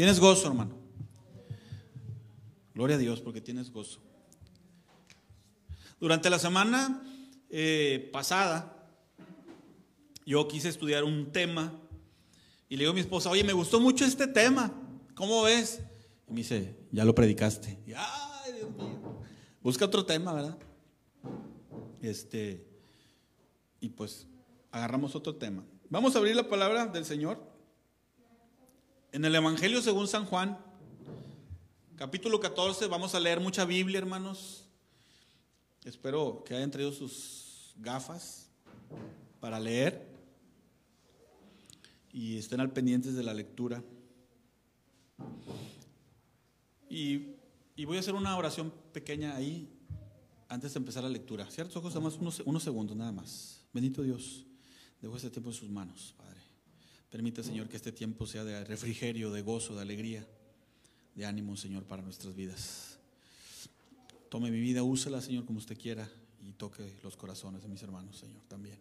Tienes gozo, hermano. Gloria a Dios porque tienes gozo. Durante la semana eh, pasada, yo quise estudiar un tema y le digo a mi esposa, oye, me gustó mucho este tema, ¿cómo ves? Y me dice, ya lo predicaste. Y, ay, Dios mío. Busca otro tema, ¿verdad? Este, y pues agarramos otro tema. Vamos a abrir la palabra del Señor. En el Evangelio según San Juan, capítulo 14, vamos a leer mucha Biblia, hermanos. Espero que hayan traído sus gafas para leer y estén al pendientes de la lectura. Y, voy a hacer una oración pequeña ahí antes de empezar la lectura. ¿Cierto? Ojos, más unos, unos segundos nada más. Bendito Dios, dejo este tiempo en sus manos, Padre. Permite, Señor, que este tiempo sea de refrigerio, de gozo, de alegría, de ánimo, Señor, para nuestras vidas. Tome mi vida, úsela, Señor, como usted quiera y toque los corazones de mis hermanos, Señor, también.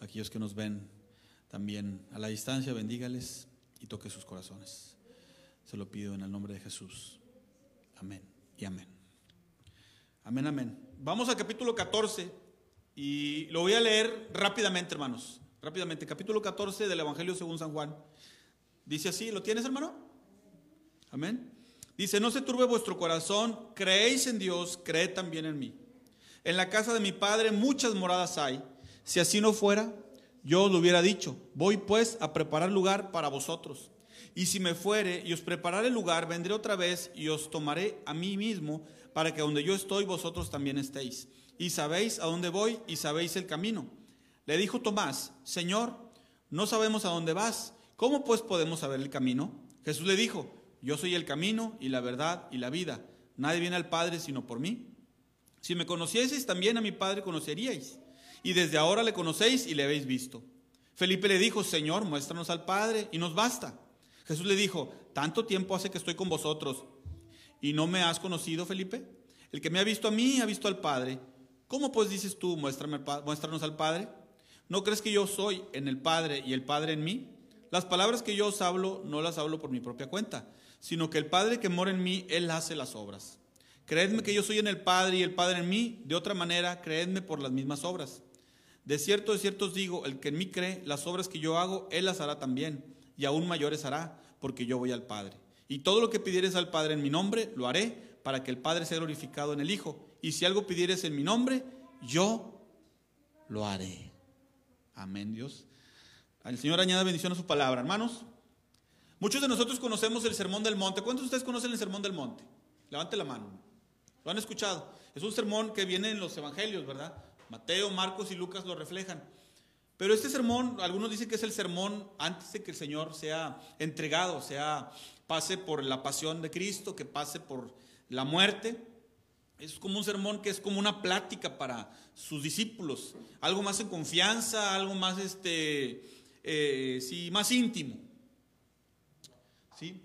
Aquellos que nos ven también a la distancia, bendígales y toque sus corazones. Se lo pido en el nombre de Jesús. Amén y amén. Amén, amén. Vamos al capítulo 14 y lo voy a leer rápidamente, hermanos. Rápidamente, capítulo 14 del Evangelio según San Juan. Dice así, ¿lo tienes, hermano? Amén. Dice, no se turbe vuestro corazón, creéis en Dios, creed también en mí. En la casa de mi Padre muchas moradas hay. Si así no fuera, yo os lo hubiera dicho, voy pues a preparar lugar para vosotros. Y si me fuere y os prepararé lugar, vendré otra vez y os tomaré a mí mismo, para que donde yo estoy vosotros también estéis. Y sabéis a dónde voy y sabéis el camino. Le dijo Tomás, Señor, no sabemos a dónde vas, ¿cómo pues podemos saber el camino? Jesús le dijo, yo soy el camino y la verdad y la vida. Nadie viene al Padre sino por mí. Si me conocieseis, también a mi Padre conoceríais y desde ahora le conocéis y le habéis visto. Felipe le dijo, Señor, muéstranos al Padre y nos basta. Jesús le dijo, tanto tiempo hace que estoy con vosotros y no me has conocido, Felipe. El que me ha visto a mí ha visto al Padre. ¿Cómo pues dices tú, muéstrame, muéstranos al Padre? ¿No crees que yo soy en el Padre y el Padre en mí? Las palabras que yo os hablo no las hablo por mi propia cuenta, sino que el Padre que mora en mí, Él hace las obras. Creedme que yo soy en el Padre y el Padre en mí, de otra manera, creedme por las mismas obras. De cierto, de cierto os digo, el que en mí cree, las obras que yo hago, él las hará también, y aún mayores hará, porque yo voy al Padre. Y todo lo que pidieres al Padre en mi nombre, lo haré, para que el Padre sea glorificado en el Hijo. Y si algo pidieres en mi nombre, yo lo haré. Amén, Dios. El Señor añada bendición a su palabra, hermanos. Muchos de nosotros conocemos el Sermón del Monte. ¿Cuántos de ustedes conocen el Sermón del Monte? Levante la mano. ¿Lo han escuchado? Es un sermón que viene en los evangelios, ¿verdad? Mateo, Marcos y Lucas lo reflejan. Pero este sermón, algunos dicen que es el sermón antes de que el Señor sea entregado, sea pase por la pasión de Cristo, que pase por la muerte. Es como un sermón que es como una plática para sus discípulos, algo más en confianza, algo más este, eh, sí, más íntimo. ¿Sí?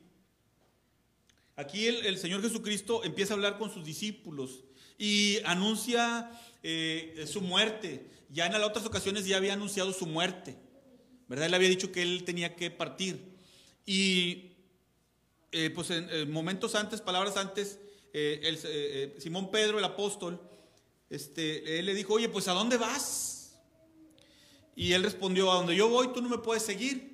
Aquí el, el Señor Jesucristo empieza a hablar con sus discípulos y anuncia eh, su muerte. Ya en las otras ocasiones ya había anunciado su muerte, ¿verdad? Él había dicho que él tenía que partir. Y eh, pues en, momentos antes, palabras antes, eh, el, Simón Pedro, el apóstol, este, él le dijo, oye, pues ¿a dónde vas? Y él respondió, a donde yo voy tú no me puedes seguir.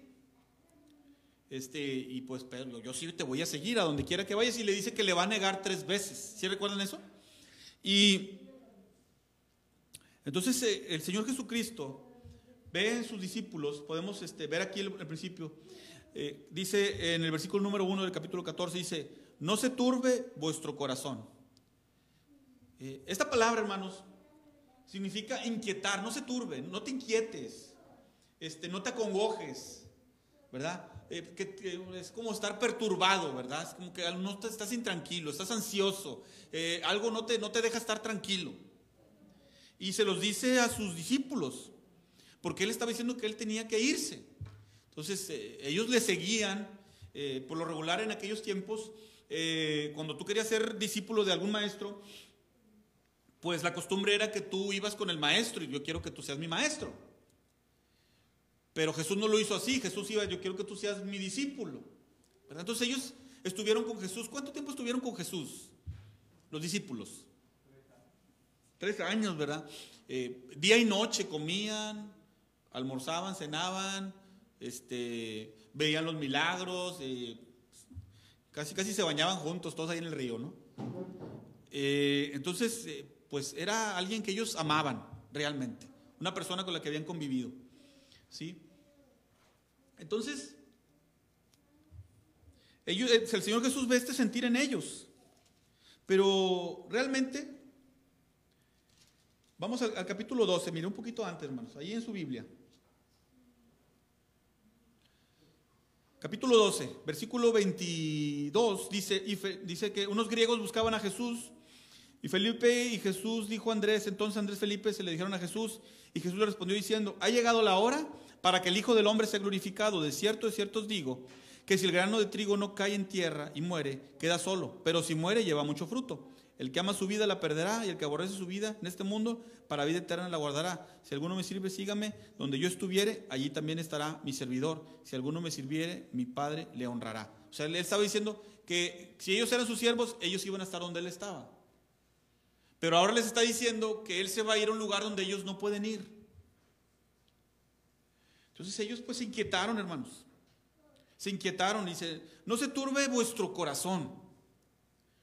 Este, y pues Pedro, yo sí te voy a seguir a donde quiera que vayas. Y le dice que le va a negar tres veces. ¿Sí recuerdan eso? Y entonces eh, el Señor Jesucristo ve en sus discípulos, podemos este, ver aquí el, principio, eh, dice en el versículo número 1 del capítulo 14, dice, no se turbe vuestro corazón. Eh, esta palabra, hermanos, significa inquietar, no se turbe, no te inquietes, este, no te acongojes, ¿verdad? que, es como estar perturbado, ¿verdad? Es como que no estás intranquilo, estás ansioso, algo no te, no te deja estar tranquilo. Y se los dice a sus discípulos, porque él estaba diciendo que él tenía que irse. Entonces eh, ellos le seguían, eh, por lo regular en aquellos tiempos, eh, cuando tú querías ser discípulo de algún maestro, pues la costumbre era que tú ibas con el maestro y yo quiero que tú seas mi maestro. Pero Jesús no lo hizo así, Jesús iba, yo quiero que tú seas mi discípulo. Entonces ellos estuvieron con Jesús? ¿Cuánto tiempo estuvieron con Jesús? Los discípulos. Tres años, ¿verdad? Eh, día y noche comían, almorzaban, cenaban, este, veían los milagros, eh, casi, casi se bañaban juntos, todos ahí en el río, ¿no? Eh, entonces, pues era alguien que ellos amaban realmente, una persona con la que habían convivido, ¿sí? Entonces, ellos, el Señor Jesús ve este sentir en ellos, pero realmente Vamos al, capítulo 12, mire un poquito antes, hermanos, ahí en su Biblia. Capítulo 12, versículo 22, dice, dice que unos griegos buscaban a Jesús y Felipe y Jesús dijo a Andrés, entonces Andrés Felipe se le dijeron a Jesús y Jesús le respondió diciendo, ha llegado la hora para que el Hijo del Hombre sea glorificado. De cierto, de cierto os digo, que si el grano de trigo no cae en tierra y muere, queda solo, pero si muere lleva mucho fruto. El que ama su vida la perderá y el que aborrece su vida en este mundo, para vida eterna la guardará. Si alguno me sirve, sígame. Donde yo estuviere, allí también estará mi servidor. Si alguno me sirviere, mi Padre le honrará. O sea, él estaba diciendo que si ellos eran sus siervos, ellos iban a estar donde él estaba. Pero ahora les está diciendo que él se va a ir a un lugar donde ellos no pueden ir. Entonces ellos pues se inquietaron, hermanos. Se inquietaron y dice, no se turbe vuestro corazón.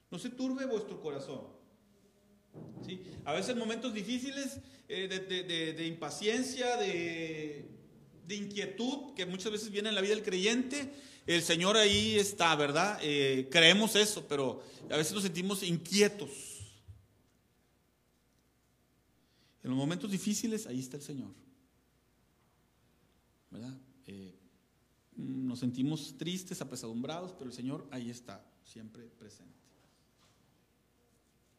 No se turbe vuestro corazón. ¿Sí? A veces momentos difíciles eh, de, impaciencia, de, inquietud, que muchas veces viene en la vida del creyente, el Señor ahí está, ¿verdad? Eh, creemos eso, pero a veces nos sentimos inquietos. En los momentos difíciles, ahí está el Señor. ¿Verdad? Eh, nos sentimos tristes, apesadumbrados, pero el Señor ahí está, siempre presente.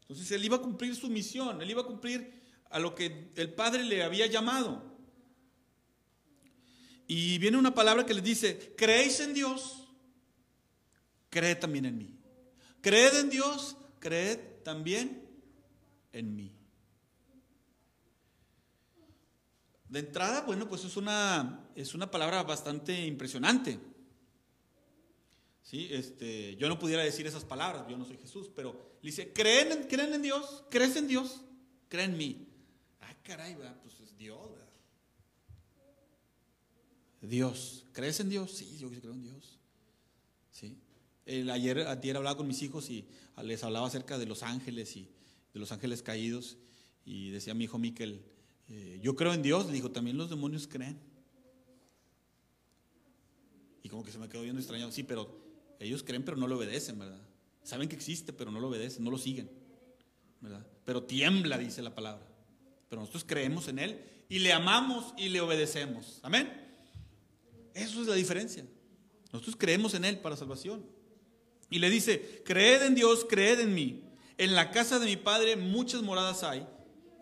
Entonces él iba a cumplir su misión, él iba a cumplir a lo que el Padre le había llamado. Y viene una palabra que les dice, creéis en Dios, creed también en mí. Creed en Dios, creed también en mí. De entrada, bueno, pues es una, es una palabra bastante impresionante. ¿Sí? Este, yo no pudiera decir esas palabras, yo no soy Jesús, pero le dice, ¿creen en, ¿creen en Dios? ¿Crees en Dios? ¿Creen en mí? Ah, caray, pues es Dios. Dios, ¿crees en Dios? Sí, yo creo en Dios. ¿Sí? El, ayer, ayer hablaba con mis hijos y les hablaba acerca de los ángeles y de los ángeles caídos y decía mi hijo Miquel, eh, yo creo en Dios, le dijo, también los demonios creen. Y como que se me quedó viendo extrañado, sí, pero ellos creen pero no lo obedecen, ¿verdad? Saben que existe pero no lo obedecen, no lo siguen, ¿verdad? Pero tiembla, dice la palabra. Pero nosotros creemos en Él y le amamos y le obedecemos. Amén. Eso es la diferencia. Nosotros creemos en Él para salvación. Y le dice, creed en Dios, creed en mí. En la casa de mi Padre muchas moradas hay.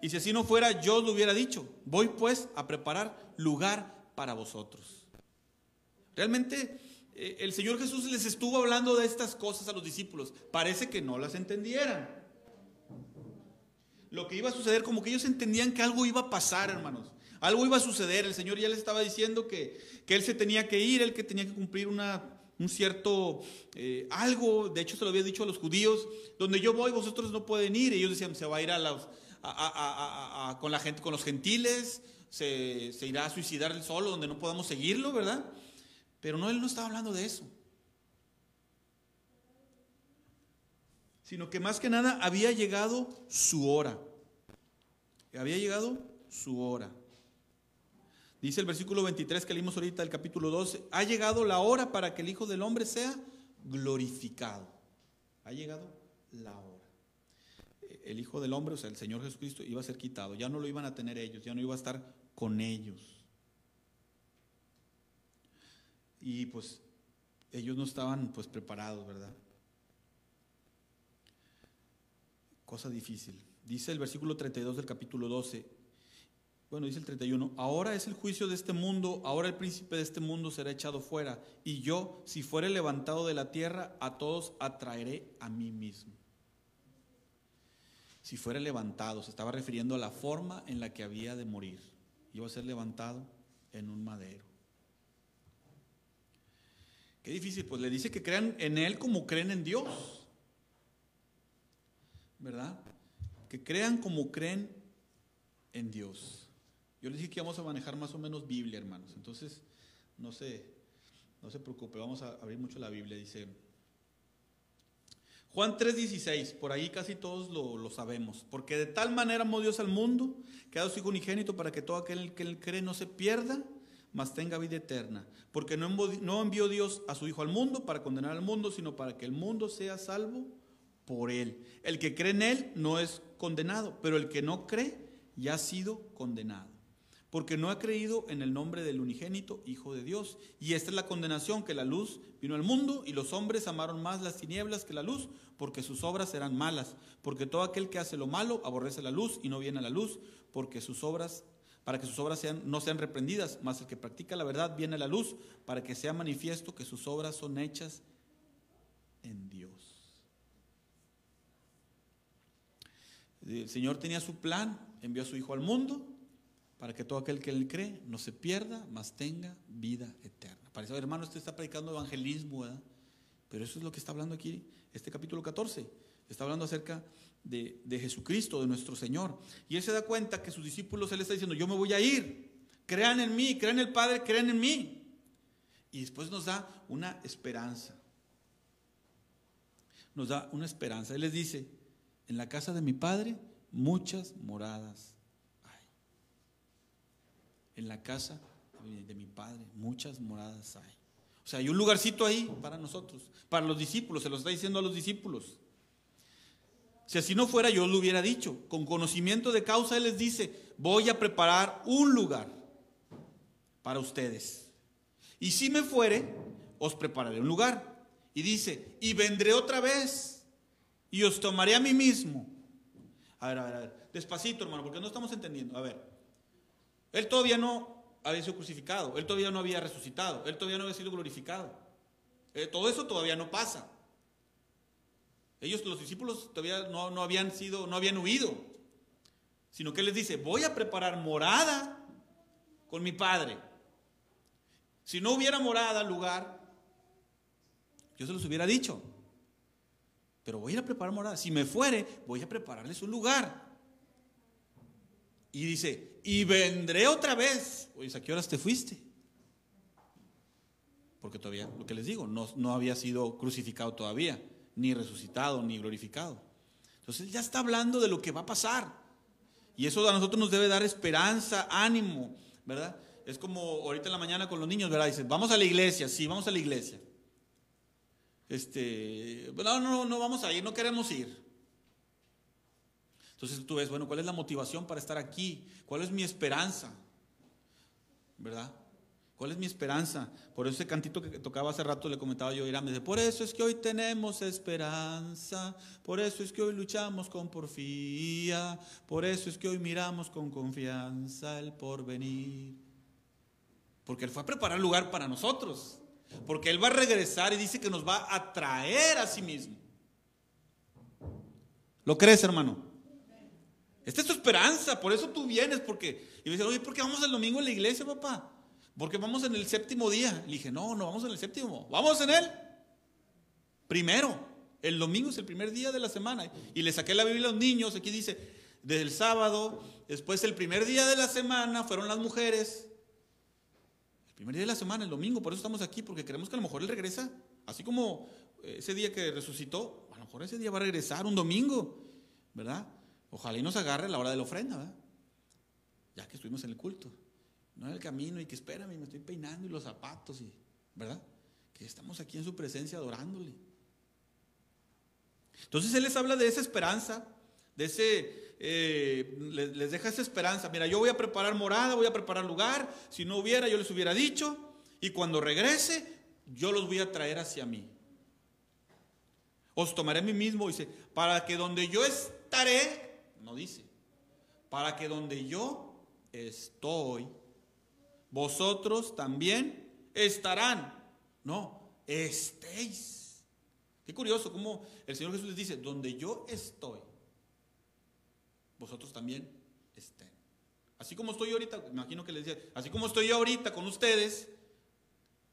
Y si así no fuera, yo lo hubiera dicho. Voy pues a preparar lugar para vosotros. Realmente el Señor Jesús les estuvo hablando de estas cosas a los discípulos. Parece que no las entendieran. Lo que iba a suceder, como que ellos entendían que algo iba a pasar, hermanos. Algo iba a suceder. El Señor ya les estaba diciendo que, Él se tenía que ir, Él que tenía que cumplir una, un cierto eh, algo. De hecho, se lo había dicho a los judíos: donde yo voy, vosotros no pueden ir. ellos decían: se va a ir a los, con la gente, con los gentiles, se, se irá a suicidar solo, donde no podamos seguirlo, ¿verdad? Pero no, él no estaba hablando de eso. Sino que más que nada había llegado su hora. Había llegado su hora. Dice el versículo 23 que leímos ahorita del capítulo 12, ha llegado la hora para que el Hijo del Hombre sea glorificado. Ha llegado la hora. El Hijo del Hombre, o sea, el Señor Jesucristo, iba a ser quitado. Ya no lo iban a tener ellos, ya no iba a estar con ellos. Y pues ellos no estaban pues preparados, ¿verdad? Cosa difícil. Dice el versículo 32 del capítulo 12, bueno, dice el 31, ahora es el juicio de este mundo, ahora el príncipe de este mundo será echado fuera, y yo, si fuere levantado de la tierra, a todos atraeré a mí mismo. Si fuera levantado, se estaba refiriendo a la forma en la que había de morir. Iba a ser levantado en un madero. Qué difícil, pues le dice que crean en Él como creen en Dios. ¿Verdad? Que crean como creen en Dios. Yo les dije que íbamos a manejar más o menos Biblia, hermanos. Entonces, no se, no se preocupe, vamos a abrir mucho la Biblia. Dice Juan 3:16, por ahí casi todos lo, lo, sabemos. Porque de tal manera amó Dios al mundo, que ha dado su unigénito para que todo aquel que él cree no se pierda, mas tenga vida eterna. Porque no envió, Dios a su Hijo al mundo para condenar al mundo, sino para que el mundo sea salvo por él. El que cree en él no es condenado, pero el que no cree ya ha sido condenado porque no ha creído en el nombre del unigénito Hijo de Dios. Y esta es la condenación, que la luz vino al mundo y los hombres amaron más las tinieblas que la luz, porque sus obras eran malas. Porque todo aquel que hace lo malo aborrece la luz y no viene a la luz, porque sus obras, para que sus obras sean, no sean reprendidas, mas el que practica la verdad viene a la luz, para que sea manifiesto que sus obras son hechas en Dios. El Señor tenía su plan, envió a su Hijo al mundo para que todo aquel que él cree no se pierda, mas tenga vida eterna. Parece, hermano, usted está predicando evangelismo, ¿verdad? Pero eso es lo que está hablando aquí, este capítulo 14. Está hablando acerca de, de, Jesucristo, de nuestro Señor. Y él se da cuenta que sus discípulos, él está diciendo, yo me voy a ir, crean en mí, crean en el Padre, crean en mí. Y después nos da una esperanza. Nos da una esperanza. Él les dice, en la casa de mi Padre muchas moradas en la casa de mi Padre muchas moradas hay. O sea, hay un lugarcito ahí para nosotros, para los discípulos, se lo está diciendo a los discípulos. Si así no fuera, yo lo hubiera dicho. Con conocimiento de causa, Él les dice, voy a preparar un lugar para ustedes. Y si me fuere, os prepararé un lugar. Y dice, y vendré otra vez y os tomaré a mí mismo. A ver, a ver, a ver. Despacito, hermano, porque no estamos entendiendo. A ver. Él todavía no había sido crucificado, él todavía no había resucitado, él todavía no había sido glorificado. Eh, todo eso todavía no pasa. Ellos, los discípulos, todavía no, no habían sido, no habían huido, sino que les dice, voy a preparar morada con mi Padre. Si no hubiera morada, lugar, yo se los hubiera dicho. Pero voy a ir a preparar morada. Si me fuere, voy a prepararles un lugar. Y dice, y vendré otra vez. Oye, ¿a qué horas te fuiste? Porque todavía, lo que les digo, no, no había sido crucificado todavía, ni resucitado, ni glorificado. Entonces ya está hablando de lo que va a pasar. Y eso a nosotros nos debe dar esperanza, ánimo, ¿verdad? Es como ahorita en la mañana con los niños, ¿verdad? Dicen, vamos a la iglesia, sí, vamos a la iglesia. Este, no, no, no vamos a ir, no queremos ir. Entonces tú ves, bueno, ¿cuál es la motivación para estar aquí? ¿Cuál es mi esperanza? ¿Verdad? ¿Cuál es mi esperanza? Por ese cantito que tocaba hace rato le comentaba yo a dice, por eso es que hoy tenemos esperanza, por eso es que hoy luchamos con porfía, por eso es que hoy miramos con confianza el porvenir. Porque Él fue a preparar lugar para nosotros, porque Él va a regresar y dice que nos va a traer a sí mismo. ¿Lo crees, hermano? Esta es tu esperanza, por eso tú vienes, porque... Y me dice, oye, ¿por qué vamos el domingo en la iglesia, papá? Porque vamos en el séptimo día. Le dije, no, no vamos en el séptimo, vamos en él. Primero, el domingo es el primer día de la semana. Y le saqué la Biblia a los niños, aquí dice, desde el sábado, después el primer día de la semana fueron las mujeres. El primer día de la semana, el domingo, por eso estamos aquí, porque creemos que a lo mejor él regresa. Así como eh, ese día que resucitó, a lo mejor ese día va a regresar un domingo, ¿verdad? Ojalá y nos agarre a la hora de la ofrenda, ¿verdad? Ya que estuvimos en el culto. No en el camino y que espérame, me estoy peinando y los zapatos, y, ¿verdad? Que estamos aquí en su presencia adorándole. Entonces Él les habla de esa esperanza, de ese, eh, les, les deja esa esperanza. Mira, yo voy a preparar morada, voy a preparar lugar. Si no hubiera, yo les hubiera dicho. Y cuando regrese, yo los voy a traer hacia mí. Os tomaré a mí mismo, dice, para que donde yo estaré, no dice. Para que donde yo estoy, vosotros también estarán. No, estéis. Qué curioso cómo el Señor Jesús les dice, donde yo estoy, vosotros también estén. Así como estoy ahorita, imagino que les decía, así como estoy ahorita con ustedes,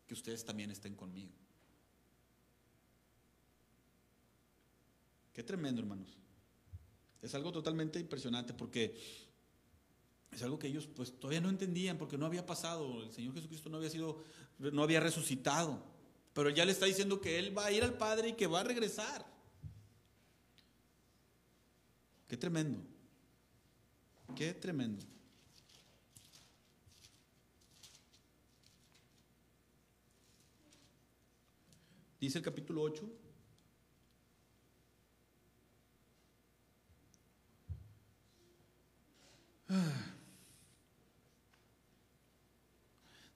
que ustedes también estén conmigo. Qué tremendo, hermanos. Es algo totalmente impresionante porque es algo que ellos pues todavía no entendían porque no había pasado, el Señor Jesucristo no había sido no había resucitado, pero ya le está diciendo que él va a ir al Padre y que va a regresar. Qué tremendo. Qué tremendo. Dice el capítulo 8.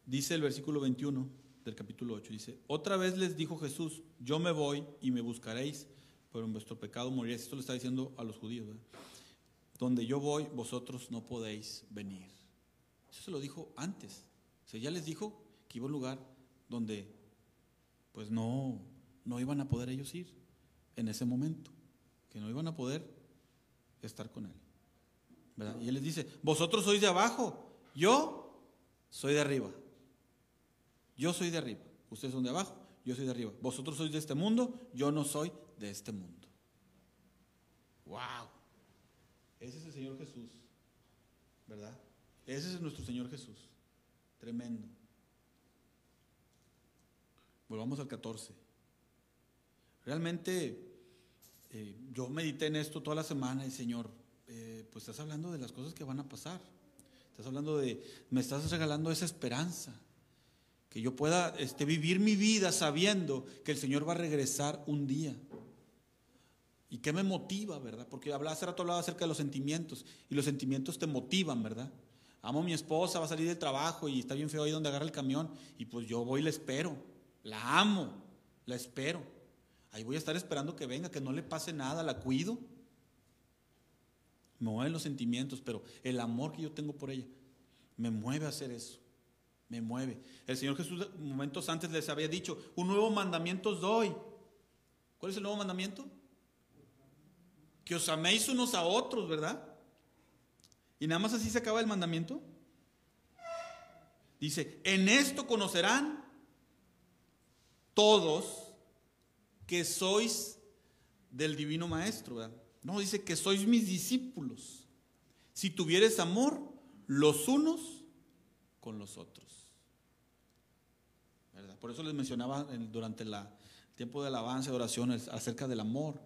Dice el versículo 21 del capítulo 8, dice, otra vez les dijo Jesús, yo me voy y me buscaréis, pero en vuestro pecado moriréis. Esto le está diciendo a los judíos. Donde yo voy, vosotros no podéis venir. Eso se lo dijo antes. O sea, ya les dijo que iba a un lugar donde pues no, no iban a poder ellos ir en ese momento, que no iban a poder estar con él. Y él les dice, vosotros sois de abajo, yo soy de arriba. Yo soy de arriba. Ustedes son de abajo, yo soy de arriba. Vosotros sois de este mundo, yo no soy de este mundo. ¡Wow! Ese es el Señor Jesús, ¿verdad? Ese es nuestro Señor Jesús. Tremendo. Volvamos al 14. Realmente eh, yo medité en esto toda la semana y Señor, eh, pues estás hablando de las cosas que van a pasar. Estás hablando de, me estás regalando esa esperanza que yo pueda este, vivir mi vida sabiendo que el Señor va a regresar un día. ¿Y qué me motiva, verdad? Porque hablaba hace rato hablaba acerca de los sentimientos y los sentimientos te motivan, ¿verdad? Amo a mi esposa, va a salir del trabajo y está bien feo ahí donde agarra el camión y pues yo voy y la espero. La amo, la espero. Ahí voy a estar esperando que venga, que no le pase nada, la cuido. Me mueven los sentimientos, pero el amor que yo tengo por ella me mueve a hacer eso me mueve. El Señor Jesús momentos antes les había dicho, un nuevo mandamiento os doy. ¿Cuál es el nuevo mandamiento? Que os améis unos a otros, ¿verdad? Y nada más así se acaba el mandamiento. Dice, en esto conocerán todos que sois del divino maestro, ¿verdad? No, dice que sois mis discípulos. Si tuvieres amor los unos con los otros. Por eso les mencionaba durante el tiempo de alabanza y oración acerca del amor.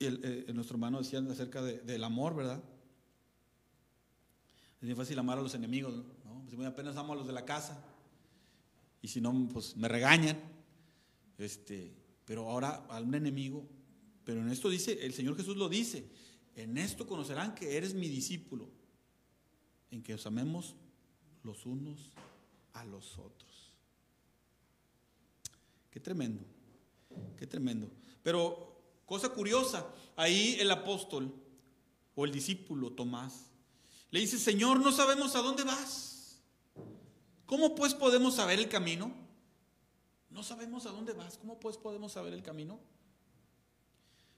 Y eh, nuestro hermano decía acerca del amor, ¿verdad? Es muy fácil amar a los enemigos, ¿no? Pues muy apenas amo a los de la casa. Y si no, pues me regañan. Este, pero ahora a un enemigo. Pero en esto dice, el Señor Jesús lo dice. En esto conocerán que eres mi discípulo. En que os amemos los unos a los otros. Qué tremendo, qué tremendo. Pero cosa curiosa, ahí el apóstol o el discípulo Tomás le dice, Señor, no sabemos a dónde vas. ¿Cómo pues podemos saber el camino? No sabemos a dónde vas. ¿Cómo pues podemos saber el camino?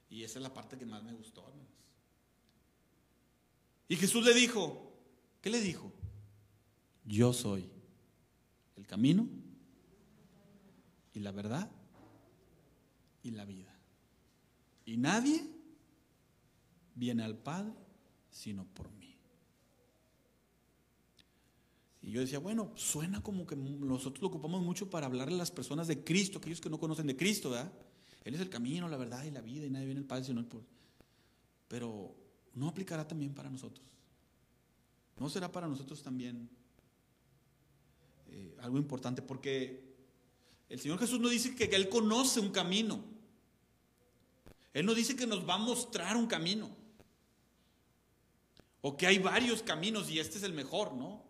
Y esa es la parte que más me gustó, Y Jesús le dijo, ¿qué le dijo? Yo soy el camino y la verdad y la vida. Y nadie viene al Padre sino por mí. Y yo decía, bueno, suena como que nosotros lo ocupamos mucho para hablarle a las personas de Cristo, aquellos que no conocen de Cristo, ¿verdad? Él es el camino, la verdad y la vida, y nadie viene al Padre sino por. Pero no aplicará también para nosotros. ¿No será para nosotros también eh, algo importante, porque el Señor Jesús no dice que, Él conoce un camino. Él no dice que nos va a mostrar un camino. O que hay varios caminos y este es el mejor, ¿no?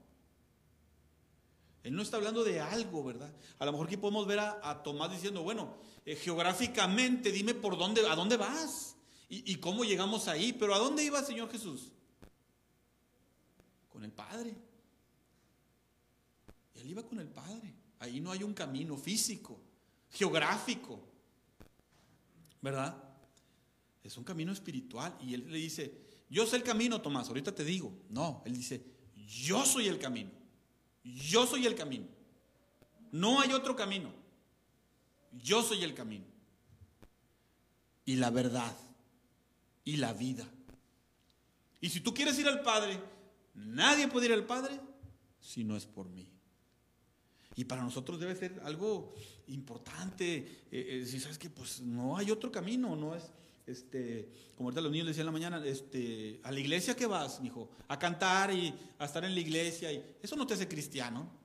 Él no está hablando de algo, ¿verdad? A lo mejor aquí podemos ver a, Tomás diciendo, bueno, eh, geográficamente dime por dónde, a dónde vas y, y cómo llegamos ahí. Pero ¿a dónde iba el Señor Jesús? Con el Padre. Él iba con el Padre. Ahí no hay un camino físico, geográfico, ¿verdad? Es un camino espiritual. Y él le dice, yo sé el camino, Tomás, ahorita te digo. No, él dice, yo soy el camino. Yo soy el camino. No hay otro camino. Yo soy el camino. y la verdad y la vida. Y si tú quieres ir al Padre, nadie puede ir al Padre si no es por mí. Y para nosotros debe ser algo importante. Eh, eh, si sabes que pues no hay otro camino, no es este, como ahorita los niños decían en la mañana, este, a la iglesia que vas, hijo, a cantar y a estar en la iglesia eso no te hace cristiano.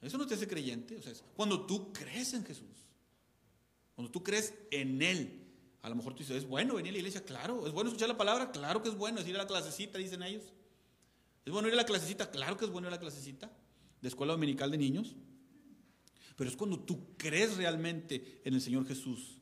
Eso no te hace creyente, o sea, cuando tú crees en Jesús. Cuando tú crees en él. A lo mejor tú dices, ¿es bueno venir a la iglesia? Claro. ¿Es bueno escuchar la palabra? Claro que es bueno. ¿Es ir a la clasecita? Dicen ellos. ¿Es bueno ir a la clasecita? Claro que es bueno ir a la clasecita de escuela dominical de niños. Pero es cuando tú crees realmente en el Señor Jesús,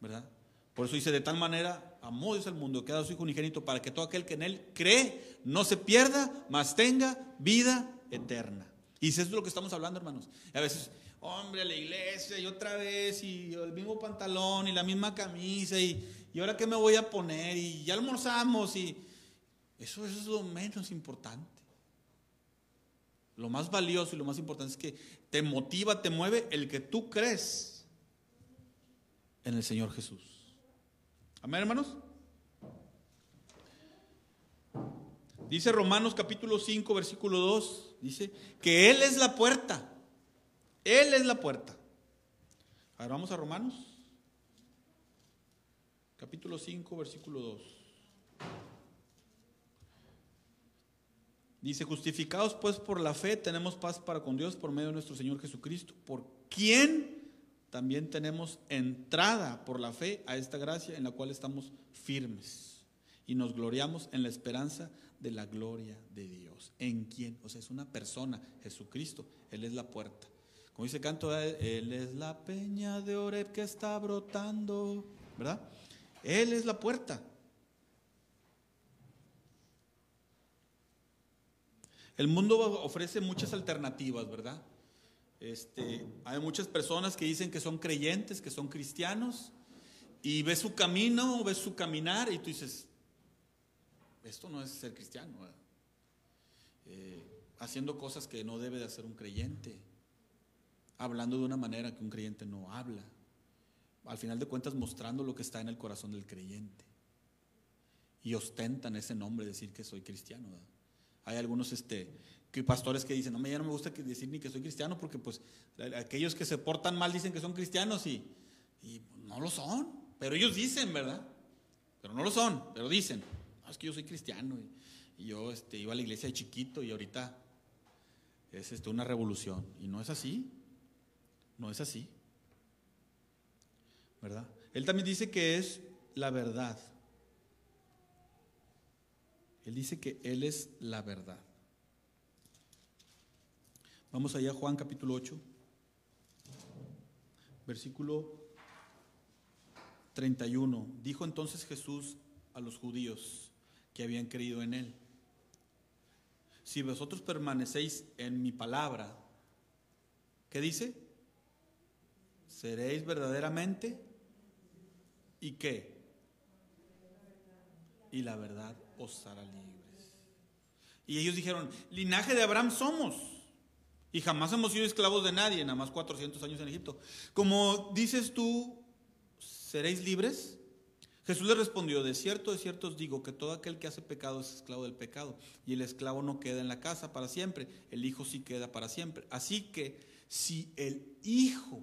¿verdad? Por eso dice, de tal manera amó Dios al mundo que ha dado su Hijo unigénito para que todo aquel que en Él cree no se pierda, mas tenga vida eterna. Y eso es de lo que estamos hablando, hermanos. A veces, hombre, la iglesia y otra vez, y el mismo pantalón y la misma camisa, y, y ahora qué me voy a poner, y ya almorzamos, y eso, eso es lo menos importante. Lo más valioso y lo más importante es que te motiva, te mueve el que tú crees en el Señor Jesús. Amén, hermanos. Dice Romanos capítulo 5, versículo 2, dice que Él es la puerta. Él es la puerta. A ver, vamos a Romanos. Capítulo 5, versículo 2. Dice, justificados pues por la fe, tenemos paz para con Dios por medio de nuestro Señor Jesucristo, por quien también tenemos entrada por la fe a esta gracia en la cual estamos firmes y nos gloriamos en la esperanza de la gloria de Dios. ¿En quién? O sea, es una persona, Jesucristo, Él es la puerta. Como dice canto, Él es la peña de Oreb que está brotando, ¿verdad? Él es la puerta. El mundo ofrece muchas alternativas, ¿verdad? Este, hay muchas personas que dicen que son creyentes, que son cristianos, y ves su camino, ves su caminar, y tú dices, esto no es ser cristiano, eh, haciendo cosas que no debe de hacer un creyente, hablando de una manera que un creyente no habla, al final de cuentas mostrando lo que está en el corazón del creyente, y ostentan ese nombre, decir que soy cristiano. ¿verdad? Hay algunos este, que pastores que dicen, no, ya no me gusta decir ni que soy cristiano porque pues aquellos que se portan mal dicen que son cristianos y, no lo son, pero ellos dicen, ¿verdad? Pero no lo son, pero dicen, es que yo soy cristiano y, yo este, iba a la iglesia de chiquito y ahorita es este, una revolución. Y no es así, no es así, ¿verdad? Él también dice que es la verdad. Él dice que Él es la verdad. Vamos allá a Juan capítulo 8, versículo 31. Dijo entonces Jesús a los judíos que habían creído en Él, si vosotros permanecéis en mi palabra, ¿qué dice? Seréis verdaderamente y qué? Y la verdad os hará libres. Y ellos dijeron, linaje de Abraham somos. Y jamás hemos sido esclavos de nadie, nada más 400 años en Egipto. Como dices tú, ¿seréis libres? Jesús le respondió, de cierto, de cierto os digo que todo aquel que hace pecado es esclavo del pecado. Y el esclavo no queda en la casa para siempre, el Hijo sí queda para siempre. Así que si el Hijo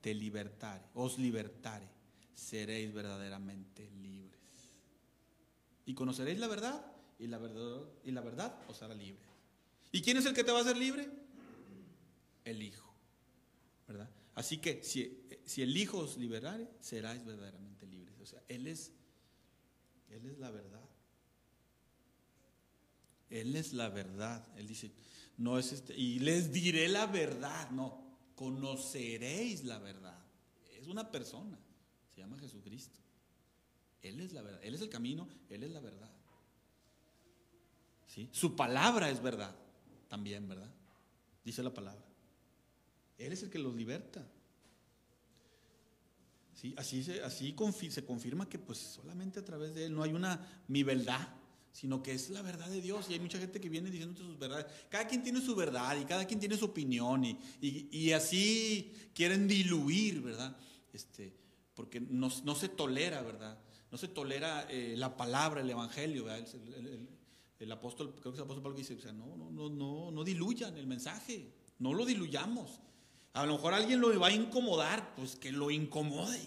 te libertare, os libertare, seréis verdaderamente libres y conoceréis la verdad y la verdad, y la verdad os hará libre. ¿Y quién es el que te va a hacer libre? El Hijo. ¿Verdad? Así que si, si el Hijo os liberare, seráis verdaderamente libres. O sea, Él es, Él es la verdad. Él es la verdad. Él dice, no es este, y les diré la verdad. No, conoceréis la verdad. Es una persona, se llama Jesucristo. Él es la verdad, Él es el camino, Él es la verdad. ¿Sí? Su palabra es verdad, también, ¿verdad? Dice la palabra. Él es el que los liberta. ¿Sí? Así, se, así se confirma que pues solamente a través de Él no hay una mi verdad, sino que es la verdad de Dios. Y hay mucha gente que viene diciendo sus verdades. Cada quien tiene su verdad y cada quien tiene su opinión y, y, y así quieren diluir, ¿verdad? Este, porque no, se tolera, ¿verdad? No se tolera eh, la palabra, el evangelio. El, apóstol, creo que el apóstol Pablo dice, no, no, no, no, no diluyan el mensaje, no lo diluyamos. A lo mejor alguien lo va a incomodar, pues que lo incomode.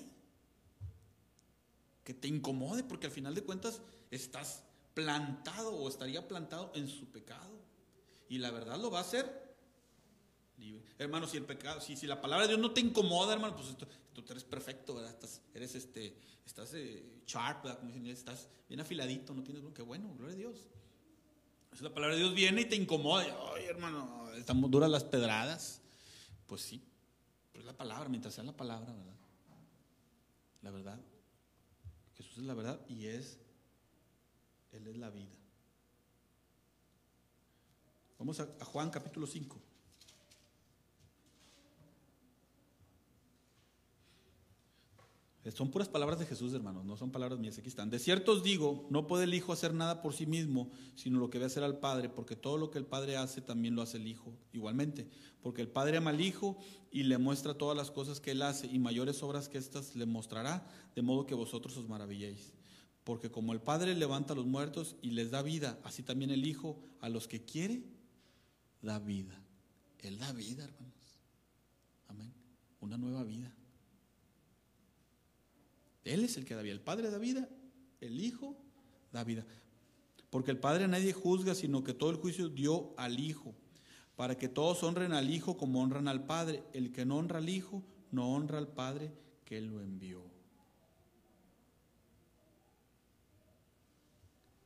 Que te incomode, porque al final de cuentas estás plantado o estaría plantado en su pecado. Y la verdad lo va a hacer Hermano, si el pecado, si, si la palabra de Dios no te incomoda, hermano, pues tú eres perfecto, ¿verdad? Estás, eres este, estás eh, sharp, ¿verdad? Como dicen, estás bien afiladito, no tienes, qué bueno, gloria a Dios. Si la palabra de Dios viene y te incomoda, ay hermano, estamos duras las pedradas. Pues sí, pues la palabra, mientras sea la palabra, ¿verdad? La verdad. Jesús es la verdad y es, Él es la vida. Vamos a, a Juan capítulo 5. Son puras palabras de Jesús, hermanos, no son palabras mías, aquí están. De cierto os digo, no puede el Hijo hacer nada por sí mismo, sino lo que ve hacer al Padre, porque todo lo que el Padre hace también lo hace el Hijo igualmente. Porque el Padre ama al Hijo y le muestra todas las cosas que Él hace, y mayores obras que éstas le mostrará, de modo que vosotros os maravilléis. Porque como el Padre levanta a los muertos y les da vida, así también el Hijo a los que quiere, da vida. Él da vida, hermanos. Amén. Una nueva vida. Él es el que da vida. El Padre da vida, el Hijo da vida. Porque el Padre a nadie juzga, sino que todo el juicio dio al Hijo, para que todos honren al Hijo como honran al Padre. El que no honra al Hijo, no honra al Padre que lo envió.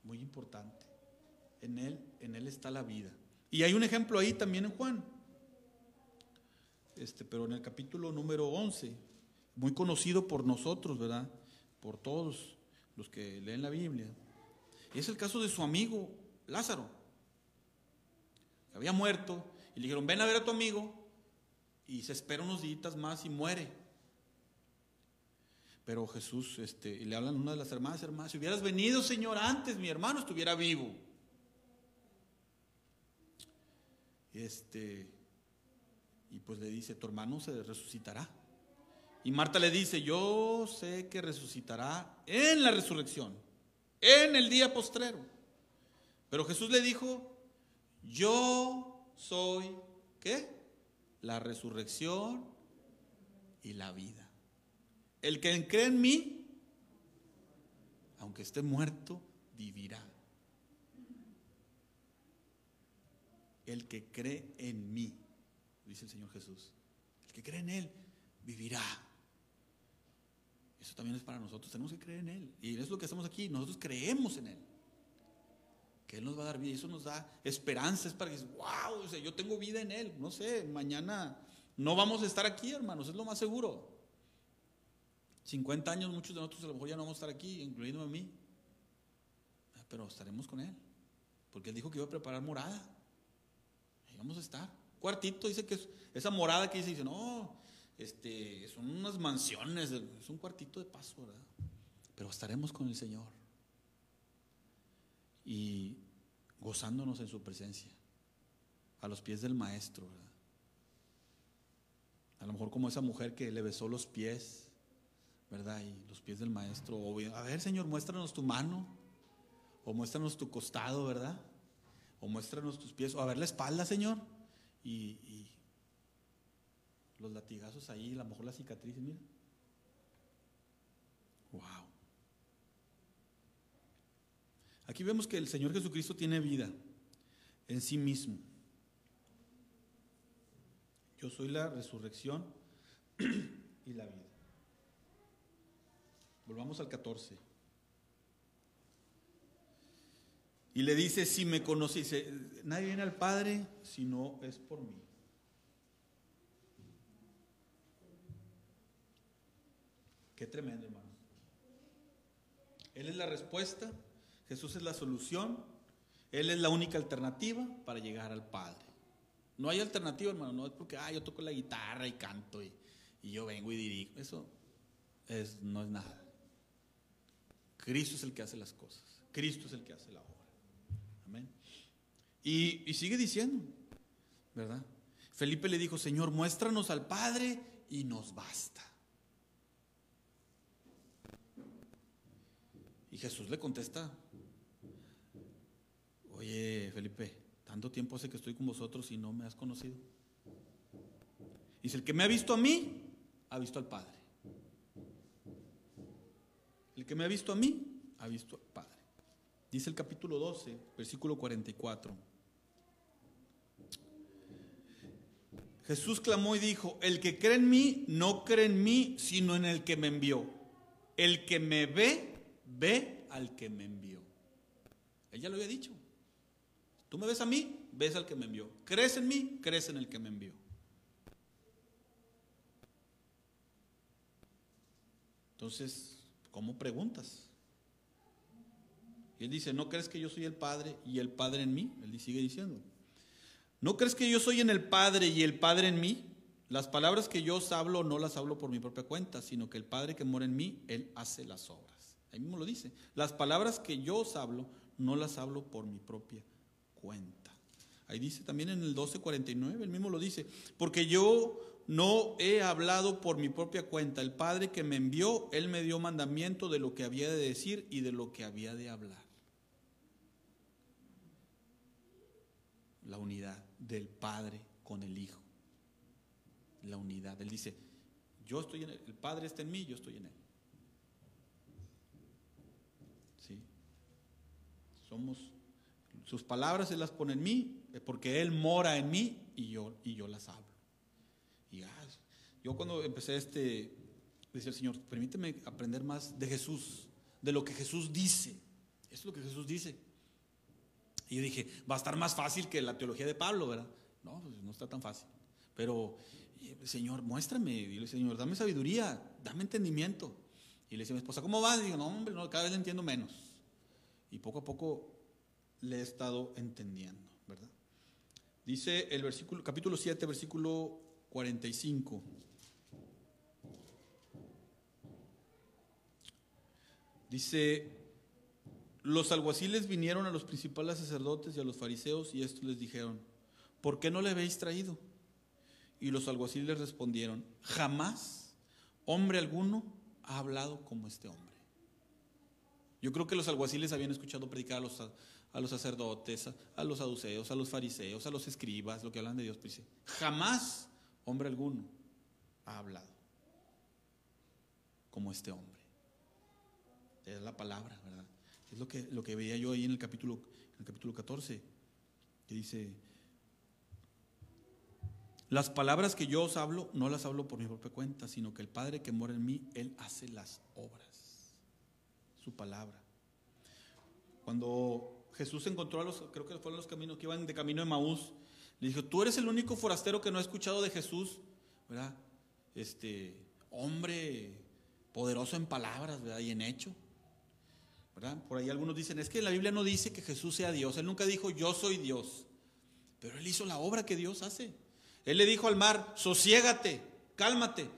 Muy importante. En Él, en Él está la vida. Y hay un ejemplo ahí también en Juan. Este, pero en el capítulo número 11, muy conocido por nosotros, ¿verdad? Por todos los que leen la Biblia. Es el caso de su amigo Lázaro, que había muerto, y le dijeron, ven a ver a tu amigo, y se espera unos días más y muere. Pero Jesús, este, y le hablan a una de las hermanas, hermanas, si hubieras venido, Señor, antes mi hermano estuviera vivo. Este, y pues le dice, tu hermano se resucitará. Y Marta le dice, yo sé que resucitará en la resurrección, en el día postrero. Pero Jesús le dijo, yo soy, ¿qué? La resurrección y la vida. El que cree en mí, aunque esté muerto, vivirá. El que cree en mí, dice el Señor Jesús, el que cree en Él, vivirá. Eso también es para nosotros. Tenemos que creer en Él. Y es lo que hacemos aquí. Nosotros creemos en Él. Que Él nos va a dar vida. Y eso nos da esperanza. Es para que, wow, yo tengo vida en Él. No sé, mañana no vamos a estar aquí, hermanos. Es lo más seguro. 50 años, muchos de nosotros a lo mejor ya no vamos a estar aquí, incluyéndome a mí. Pero estaremos con Él. Porque Él dijo que iba a preparar morada. Ahí vamos a estar. Cuartito dice que es esa morada que dice, dice, no, este, son unas mansiones, es un cuartito de paso, ¿verdad? Pero estaremos con el Señor y gozándonos en su presencia, a los pies del Maestro, ¿verdad? A lo mejor como esa mujer que le besó los pies, ¿verdad? Y los pies del Maestro. O, a ver, Señor, muéstranos tu mano, o muéstranos tu costado, ¿verdad? O muéstranos tus pies, o a ver la espalda, Señor. y, los latigazos ahí, a lo mejor la cicatriz, mira. Wow. Aquí vemos que el Señor Jesucristo tiene vida en sí mismo. Yo soy la resurrección y la vida. Volvamos al 14. Y le dice, si me conoce, nadie viene al Padre si no es por mí. Qué tremendo, hermano. Él es la respuesta, Jesús es la solución, Él es la única alternativa para llegar al Padre. No hay alternativa, hermano, no es porque, ah, yo toco la guitarra y canto y, yo vengo y dirijo. Eso es, no es nada. Cristo es el que hace las cosas. Cristo es el que hace la obra. Amén. Y, y sigue diciendo, ¿verdad? Felipe le dijo, Señor, muéstranos al Padre y nos basta. Y Jesús le contesta, oye Felipe, tanto tiempo hace que estoy con vosotros y no me has conocido. Dice, el que me ha visto a mí, ha visto al Padre. El que me ha visto a mí, ha visto al Padre. Dice el capítulo 12, versículo 44. Jesús clamó y dijo, el que cree en mí, no cree en mí, sino en el que me envió. El que me ve, ve al que me envió. Ella lo había dicho. Tú me ves a mí, ves al que me envió. Crees en mí, crees en el que me envió. Entonces, ¿cómo preguntas? Y él dice, ¿no crees que yo soy el Padre y el Padre en mí? Él sigue diciendo. ¿No crees que yo soy en el Padre y el Padre en mí? Las palabras que yo os hablo no las hablo por mi propia cuenta, sino que el Padre que mora en mí, Él hace las obras. Ahí mismo lo dice. Las palabras que yo os hablo no las hablo por mi propia cuenta. Ahí dice también en el 12:49, él mismo lo dice, porque yo no he hablado por mi propia cuenta. El Padre que me envió, Él me dio mandamiento de lo que había de decir y de lo que había de hablar. La unidad del Padre con el Hijo. La unidad. Él dice, yo estoy en él, el Padre está en mí, yo estoy en Él. ¿Sí? Somos, sus palabras Él las pone en mí, porque Él mora en mí y yo, y yo las hablo. Y ah, yo cuando empecé este, decía el Señor, permíteme aprender más de Jesús, de lo que Jesús dice. Eso es lo que Jesús dice. Y yo dije, va a estar más fácil que la teología de Pablo, ¿verdad? No, pues no está tan fácil. Pero, Señor, muéstrame. Dile, Señor, dame sabiduría, dame entendimiento. Y le decía a mi esposa, ¿cómo va? Y digo, no, hombre, no, cada vez le entiendo menos. Y poco a poco le he estado entendiendo, ¿verdad? Dice el versículo, capítulo 7, versículo 45. Dice, los alguaciles vinieron a los principales sacerdotes y a los fariseos y estos les dijeron, ¿por qué no le habéis traído? Y los alguaciles respondieron, jamás hombre alguno ha hablado como este hombre. Yo creo que los alguaciles habían escuchado predicar a los, a los sacerdotes, a, los saduceos, a los fariseos, a los escribas, lo que hablan de Dios. Dice, jamás hombre alguno ha hablado como este hombre. Es la palabra, ¿verdad? Es lo que, lo que veía yo ahí en el capítulo, en el capítulo 14, que dice, las palabras que yo os hablo, no las hablo por mi propia cuenta, sino que el Padre que mora en mí, Él hace las obras. Su palabra. Cuando Jesús encontró a los, creo que fueron los caminos que iban de camino de Maús, le dijo, tú eres el único forastero que no ha escuchado de Jesús, ¿verdad? Este, hombre poderoso en palabras, ¿verdad? Y en hecho. ¿verdad? Por ahí algunos dicen, es que la Biblia no dice que Jesús sea Dios. Él nunca dijo, yo soy Dios. Pero él hizo la obra que Dios hace. Él le dijo al mar, sosiégate, cálmate.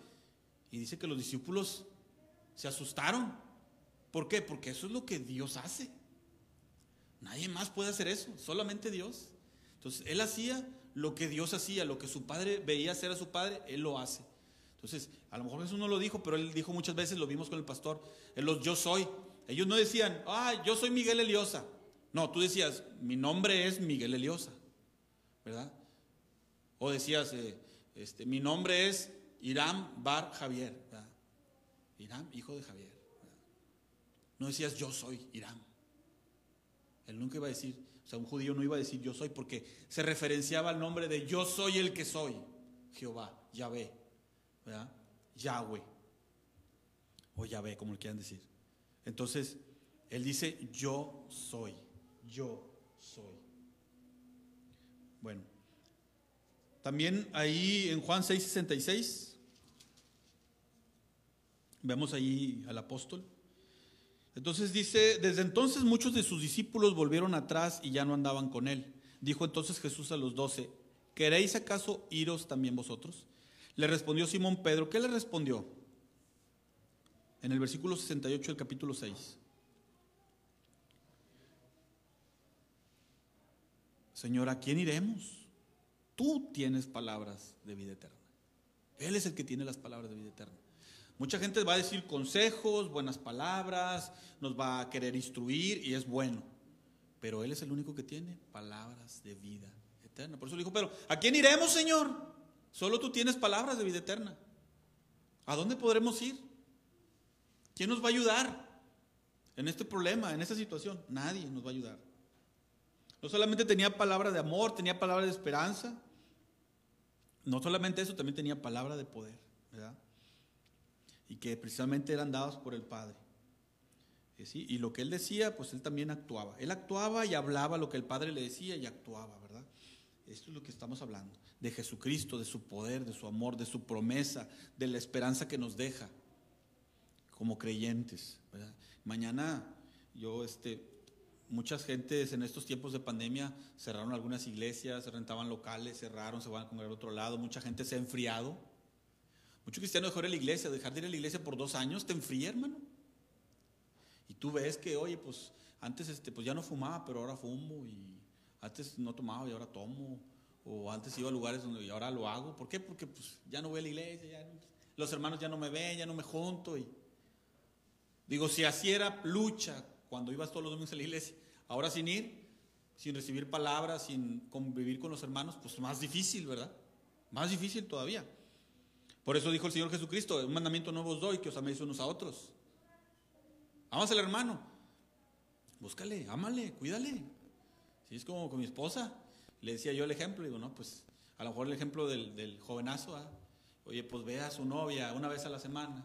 Y dice que los discípulos se asustaron. ¿Por qué? Porque eso es lo que Dios hace. Nadie más puede hacer eso, solamente Dios. Entonces, él hacía lo que Dios hacía, lo que su padre veía hacer a su padre, él lo hace. Entonces, a lo mejor Jesús no lo dijo, pero él dijo muchas veces, lo vimos con el pastor, él los yo soy. Ellos no decían, ah, yo soy Miguel Eliosa. No, tú decías, mi nombre es Miguel Eliosa, ¿verdad? O decías, eh, este, mi nombre es Irán Bar Javier, ¿verdad? Irán, hijo de Javier. No decías, yo soy Irán. Él nunca iba a decir, o sea, un judío no iba a decir yo soy porque se referenciaba al nombre de yo soy el que soy, Jehová, Yahvé, ¿verdad? Yahweh, o Yahvé, como le quieran decir. Entonces, él dice yo soy, yo soy. Bueno, también ahí en Juan 6:66, vemos ahí al apóstol. Entonces dice, desde entonces muchos de sus discípulos volvieron atrás y ya no andaban con él. Dijo entonces Jesús a los doce, ¿queréis acaso iros también vosotros? Le respondió Simón Pedro, ¿qué le respondió? En el versículo 68 del capítulo 6. Señor, ¿a quién iremos? Tú tienes palabras de vida eterna. Él es el que tiene las palabras de vida eterna. Mucha gente va a decir consejos, buenas palabras, nos va a querer instruir y es bueno. Pero Él es el único que tiene palabras de vida eterna. Por eso dijo, pero ¿a quién iremos, Señor? Solo tú tienes palabras de vida eterna. ¿A dónde podremos ir? ¿Quién nos va a ayudar en este problema, en esta situación? Nadie nos va a ayudar. No solamente tenía palabra de amor, tenía palabra de esperanza. No solamente eso, también tenía palabra de poder, ¿verdad? Y que precisamente eran dados por el Padre. Y lo que él decía, pues él también actuaba. Él actuaba y hablaba lo que el Padre le decía y actuaba, ¿verdad? Esto es lo que estamos hablando. De Jesucristo, de su poder, de su amor, de su promesa, de la esperanza que nos deja como creyentes. Mañana yo, este, muchas gentes en estos tiempos de pandemia cerraron algunas iglesias, se rentaban locales, cerraron, se van a comer al otro lado. Mucha gente se ha enfriado. Muchos cristianos dejó de ir a la iglesia, dejar de ir a la iglesia por dos años, te enfría, hermano. Y tú ves que, oye, pues antes este, pues ya no fumaba, pero ahora fumo, y antes no tomaba y ahora tomo, o antes iba a lugares donde y ahora lo hago. ¿Por qué? Porque pues ya no voy a la iglesia, los hermanos ya no me ven, ya no me junto. Y, digo, si así era lucha cuando ibas todos los domingos a la iglesia, ahora sin ir, sin recibir palabras, sin convivir con los hermanos, pues más difícil, ¿verdad? Más difícil todavía. Por eso dijo el Señor Jesucristo, un mandamiento nuevo os doy, que os améis unos a otros. Amas al hermano. Búscale, ámale, cuídale. Si es como con mi esposa, le decía yo el ejemplo, digo, no, pues a lo mejor el ejemplo del, jovenazo, ¿ah? oye, pues ve a su novia una vez a la semana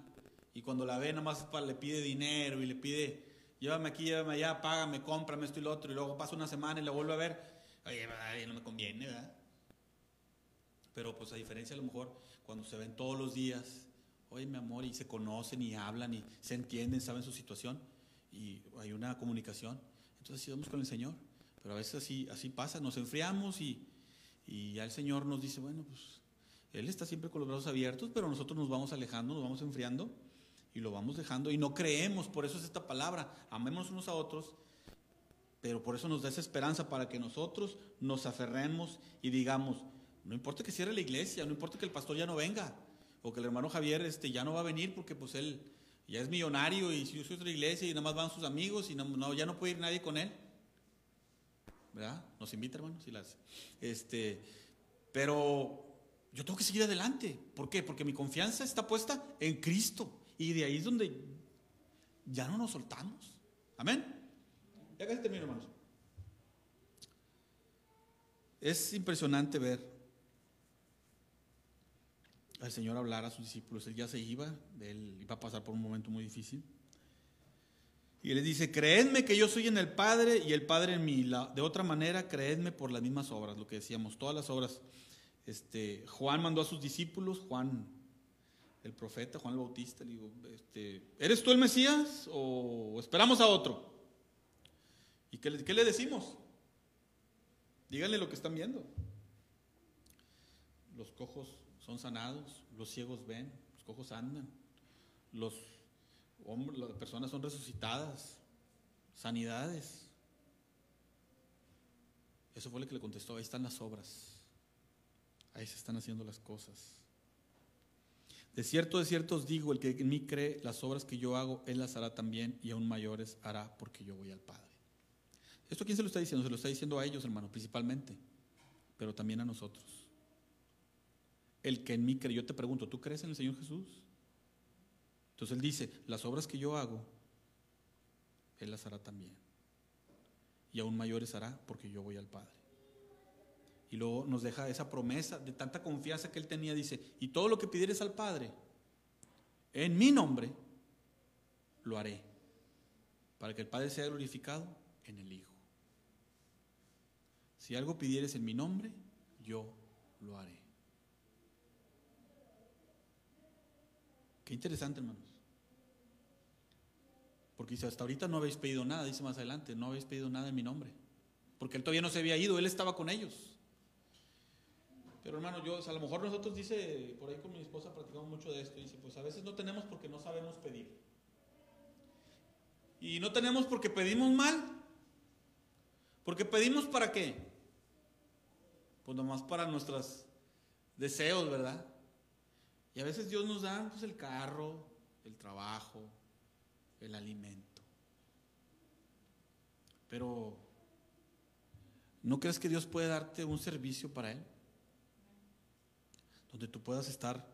y cuando la ve nomás le pide dinero y le pide, llévame aquí, llévame allá, págame, cómprame esto y lo otro y luego pasa una semana y la vuelve a ver, oye, no me conviene, ¿verdad? Pero pues a diferencia a lo mejor cuando se ven todos los días, oye mi amor, y se conocen y hablan y se entienden, saben su situación y hay una comunicación. Entonces así vamos con el Señor. Pero a veces así, así pasa, nos enfriamos y, y ya el Señor nos dice, bueno, pues Él está siempre con los brazos abiertos, pero nosotros nos vamos alejando, nos vamos enfriando y lo vamos dejando y no creemos, por eso es esta palabra, amémonos unos a otros, pero por eso nos da esa esperanza para que nosotros nos aferremos y digamos, no importa que cierre la iglesia, no importa que el pastor ya no venga, o que el hermano Javier este, ya no va a venir porque pues él ya es millonario y si yo soy otra iglesia y nada más van sus amigos y no, ya no puede ir nadie con él. ¿Verdad? Nos invita, hermano, si las. Este, pero yo tengo que seguir adelante. ¿Por qué? Porque mi confianza está puesta en Cristo. Y de ahí es donde ya no nos soltamos. Amén. Ya casi termino, hermanos. Es impresionante ver al Señor hablar a sus discípulos. Él ya se iba, él iba a pasar por un momento muy difícil. Y les dice, creedme que yo soy en el Padre y el Padre en mí. de otra manera, creedme por las mismas obras, lo que decíamos, todas las obras. Este, Juan mandó a sus discípulos, Juan, el profeta, Juan el Bautista, le digo, este, ¿eres tú el Mesías o esperamos a otro? ¿Y qué, qué le decimos? Díganle lo que están viendo. Los cojos son sanados, los ciegos ven, los cojos andan, los hombres, las personas son resucitadas, sanidades. Eso fue lo que le contestó, ahí están las obras, ahí se están haciendo las cosas. De cierto, de cierto os digo, el que en mí cree, las obras que yo hago, él las hará también y aún mayores hará porque yo voy al Padre. ¿Esto quién se lo está diciendo? Se lo está diciendo a ellos, hermano, principalmente, pero también a nosotros el que en mí cree. Yo te pregunto, ¿tú crees en el Señor Jesús? Entonces Él dice, las obras que yo hago, Él las hará también. Y aún mayores hará porque yo voy al Padre. Y luego nos deja esa promesa de tanta confianza que Él tenía. Dice, y todo lo que pidieres al Padre, en mi nombre, lo haré. Para que el Padre sea glorificado en el Hijo. Si algo pidieres en mi nombre, yo lo haré. Qué interesante, hermanos. Porque dice, hasta ahorita no habéis pedido nada, dice más adelante, no habéis pedido nada en mi nombre. Porque él todavía no se había ido, él estaba con ellos. Pero hermano, yo, a lo mejor nosotros, dice, por ahí con mi esposa practicamos mucho de esto, dice, pues a veces no tenemos porque no sabemos pedir. Y no tenemos porque pedimos mal. Porque pedimos para qué? Pues nomás para nuestros deseos, ¿verdad? Y a veces Dios nos da pues, el carro, el trabajo, el alimento. Pero, ¿no crees que Dios puede darte un servicio para Él? Donde tú puedas estar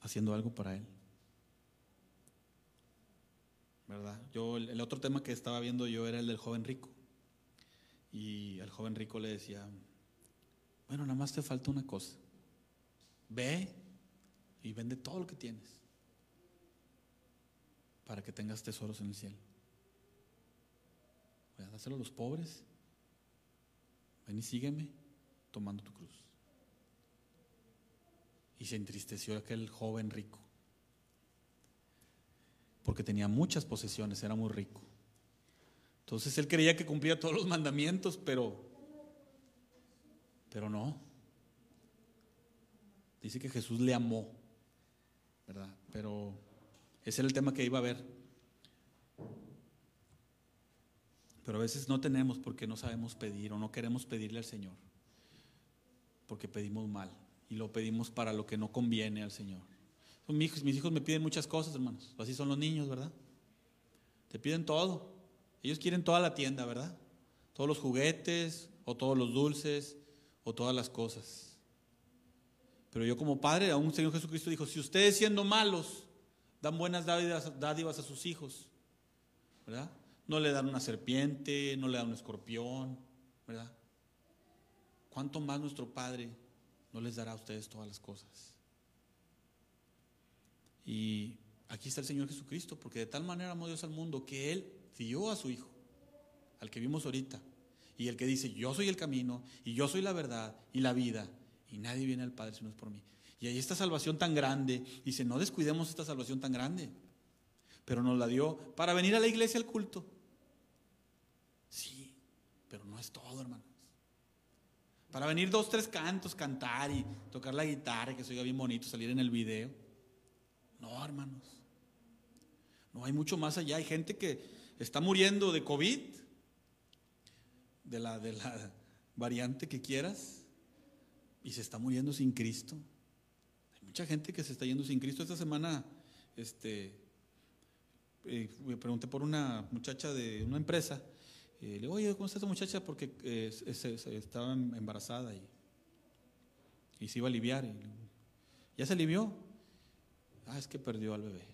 haciendo algo para Él. ¿Verdad? Yo, el, otro tema que estaba viendo yo era el del joven rico. Y al joven rico le decía, bueno, nada más te falta una cosa. Ve y vende todo lo que tienes para que tengas tesoros en el cielo. Voy a dárselo a los pobres. Ven y sígueme tomando tu cruz. Y se entristeció aquel joven rico, porque tenía muchas posesiones, era muy rico. Entonces él creía que cumplía todos los mandamientos, pero, pero no. Dice que Jesús le amó, ¿verdad? Pero ese era el tema que iba a ver. Pero a veces no tenemos porque no sabemos pedir o no queremos pedirle al Señor, porque pedimos mal y lo pedimos para lo que no conviene al Señor. Mis hijos, mis hijos me piden muchas cosas, hermanos. Así son los niños, ¿verdad? Te piden todo. Ellos quieren toda la tienda, ¿verdad? Todos los juguetes, o todos los dulces, o todas las cosas. Pero yo como padre, aún Señor Jesucristo dijo, si ustedes siendo malos dan buenas dádivas, a sus hijos, ¿verdad? No le dan una serpiente, no le dan un escorpión, ¿verdad? ¿Cuánto más nuestro Padre no les dará a ustedes todas las cosas. Y aquí está el Señor Jesucristo, porque de tal manera amó Dios al mundo que Él dio a su Hijo, al que vimos ahorita, y el que dice, yo soy el camino, y yo soy la verdad y la vida, y nadie viene al Padre si no es por mí. Y ahí esta salvación tan grande, dice, no descuidemos esta salvación tan grande, pero nos la dio para venir a la iglesia al culto. Sí, pero no es todo, hermano. Para venir dos, tres cantos, cantar y tocar la guitarra, que se oiga bien bonito, salir en el video. No, hermanos. No, hay mucho más allá. Hay gente que está muriendo de COVID, de la, de la variante que quieras, y se está muriendo sin Cristo. Hay mucha gente que se está yendo sin Cristo. Esta semana, este, eh, me pregunté por una muchacha de una empresa eh, le digo, oye, ¿cómo está esta muchacha? Porque eh, estaba em, embarazada y, se iba a aliviar. ¿Ya se alivió? Ah, es que perdió al bebé.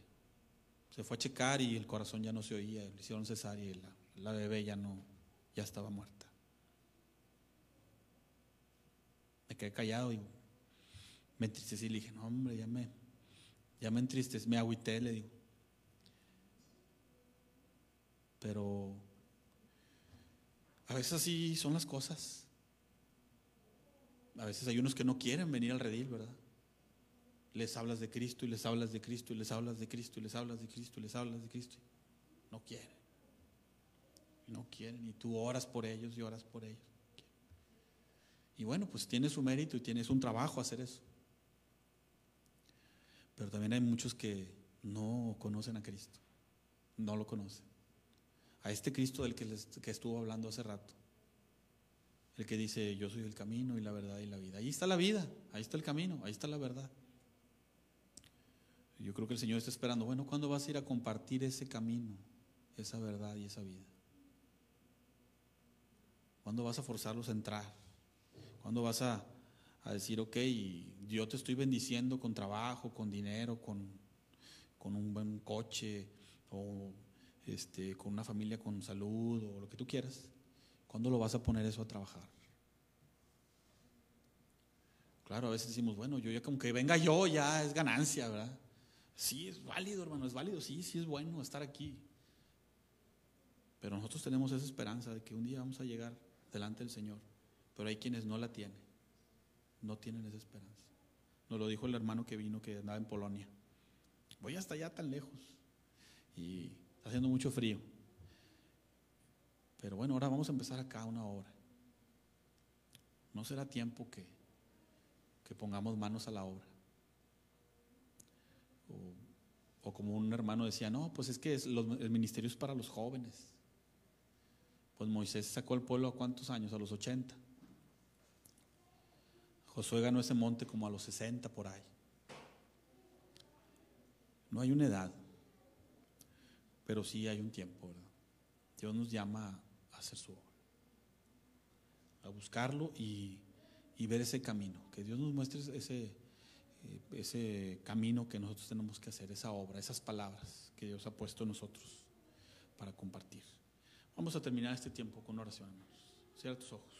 Se fue a checar y el corazón ya no se oía. Le hicieron cesárea y la, la bebé ya no, ya estaba muerta. Me quedé callado y me entristecí le dije, no hombre, ya me, ya me entristecí, me agüité, le digo. Pero a veces así son las cosas. A veces hay unos que no quieren venir al redil, ¿verdad? Les hablas de Cristo y les hablas de Cristo y les hablas de Cristo y les hablas de Cristo y les hablas de Cristo. No quieren. No quieren. Y tú oras por ellos y oras por ellos. Y bueno, pues tiene su mérito y tienes un trabajo hacer eso. Pero también hay muchos que no conocen a Cristo. No lo conocen a este Cristo del que, que estuvo hablando hace rato. El que dice, yo soy el camino y la verdad y la vida. Ahí está la vida, ahí está el camino, ahí está la verdad. Yo creo que el Señor está esperando, bueno, ¿cuándo vas a ir a compartir ese camino, esa verdad y esa vida? ¿Cuándo vas a forzarlos a entrar? ¿Cuándo vas a, a decir, ok, yo te estoy bendiciendo con trabajo, con dinero, con, con un buen coche o este, con una familia con salud o lo que tú quieras, ¿cuándo lo vas a poner eso a trabajar? Claro, a veces decimos, bueno, yo ya como que venga yo ya es ganancia, ¿verdad? Sí, es válido, hermano, es válido, sí, sí es bueno estar aquí. Pero nosotros tenemos esa esperanza de que un día vamos a llegar delante del Señor. Pero hay quienes no la tienen, no tienen esa esperanza. Nos lo dijo el hermano que vino, que andaba en Polonia. Voy hasta allá tan lejos. Y Está haciendo mucho frío. Pero bueno, ahora vamos a empezar acá una hora. No será tiempo que, que pongamos manos a la obra. O, como un hermano decía, no, pues es que el ministerio es para los jóvenes. Pues Moisés sacó al pueblo a cuántos años, a los 80. Josué ganó ese monte como a los 60 por ahí. No hay una edad, pero sí hay un tiempo, ¿verdad? Dios nos llama a hacer su obra, a buscarlo y, y ver ese camino, que Dios nos muestre ese, eh, ese camino que nosotros tenemos que hacer, esa obra, esas palabras que Dios ha puesto en nosotros para compartir. Vamos a terminar este tiempo con oración, hermanos. Cierra tus ojos.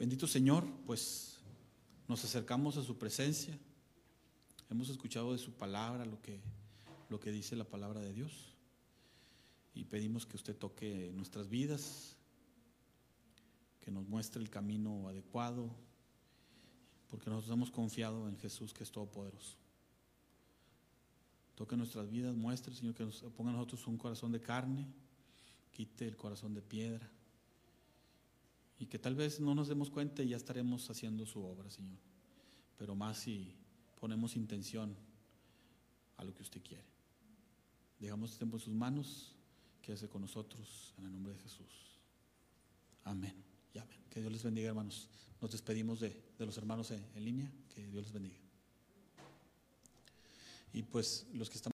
Bendito Señor, pues nos acercamos a su presencia. Hemos escuchado de su palabra lo que, lo que dice la palabra de Dios. Y pedimos que usted toque nuestras vidas, que nos muestre el camino adecuado, porque nosotros hemos confiado en Jesús que es todopoderoso. Toque nuestras vidas, muestre, Señor, que nos ponga a nosotros un corazón de carne, quite el corazón de piedra. Y que tal vez no nos demos cuenta y ya estaremos haciendo su obra, Señor. Pero más si ponemos intención a lo que usted quiere. Dejamos este tiempo en sus manos, quédese con nosotros en el nombre de Jesús. Amén y. Que Dios les bendiga, hermanos. Nos despedimos de, de los hermanos en, en línea. Que Dios les bendiga. Y pues los que están